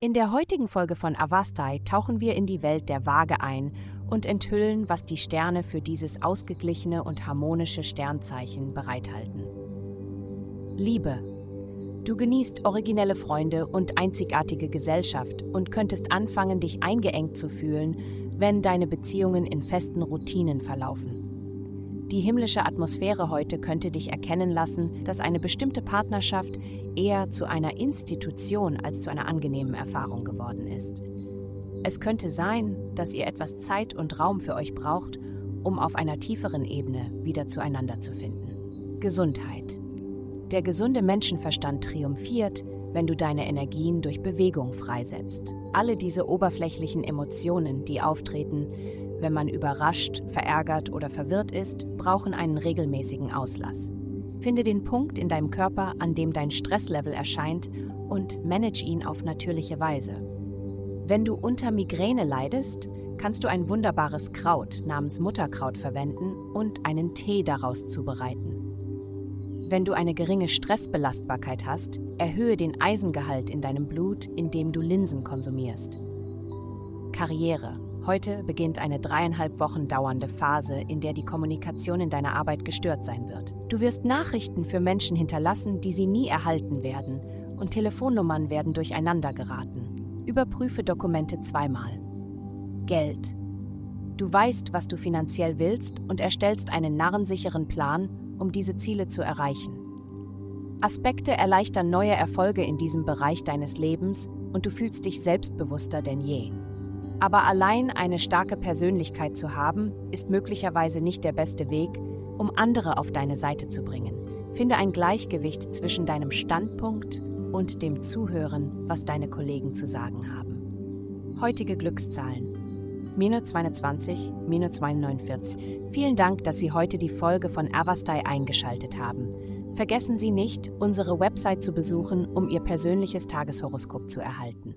In der heutigen Folge von Avastai tauchen wir in die Welt der Waage ein und enthüllen, was die Sterne für dieses ausgeglichene und harmonische Sternzeichen bereithalten. Liebe. Du genießt originelle Freunde und einzigartige Gesellschaft und könntest anfangen, dich eingeengt zu fühlen, wenn deine Beziehungen in festen Routinen verlaufen. Die himmlische Atmosphäre heute könnte dich erkennen lassen, dass eine bestimmte Partnerschaft eher zu einer Institution als zu einer angenehmen Erfahrung geworden ist. Es könnte sein, dass ihr etwas Zeit und Raum für euch braucht, um auf einer tieferen Ebene wieder zueinander zu finden. Gesundheit. Der gesunde Menschenverstand triumphiert, wenn du deine Energien durch Bewegung freisetzt. Alle diese oberflächlichen Emotionen, die auftreten, wenn man überrascht, verärgert oder verwirrt ist, brauchen einen regelmäßigen Auslass. Finde den Punkt in deinem Körper, an dem dein Stresslevel erscheint und manage ihn auf natürliche Weise. Wenn du unter Migräne leidest, kannst du ein wunderbares Kraut namens Mutterkraut verwenden und einen Tee daraus zubereiten. Wenn du eine geringe Stressbelastbarkeit hast, erhöhe den Eisengehalt in deinem Blut, indem du Linsen konsumierst. Karriere. Heute beginnt eine dreieinhalb Wochen dauernde Phase, in der die Kommunikation in deiner Arbeit gestört sein wird. Du wirst Nachrichten für Menschen hinterlassen, die sie nie erhalten werden, und Telefonnummern werden durcheinander geraten. Überprüfe Dokumente zweimal. Geld. Du weißt, was du finanziell willst und erstellst einen narrensicheren Plan, um diese Ziele zu erreichen. Aspekte erleichtern neue Erfolge in diesem Bereich deines Lebens und du fühlst dich selbstbewusster denn je. Aber allein eine starke Persönlichkeit zu haben, ist möglicherweise nicht der beste Weg, um andere auf deine Seite zu bringen. Finde ein Gleichgewicht zwischen deinem Standpunkt und dem Zuhören, was deine Kollegen zu sagen haben. Heutige Glückszahlen. Minus 220, minus 249. Vielen Dank, dass Sie heute die Folge von Avastai eingeschaltet haben. Vergessen Sie nicht, unsere Website zu besuchen, um Ihr persönliches Tageshoroskop zu erhalten.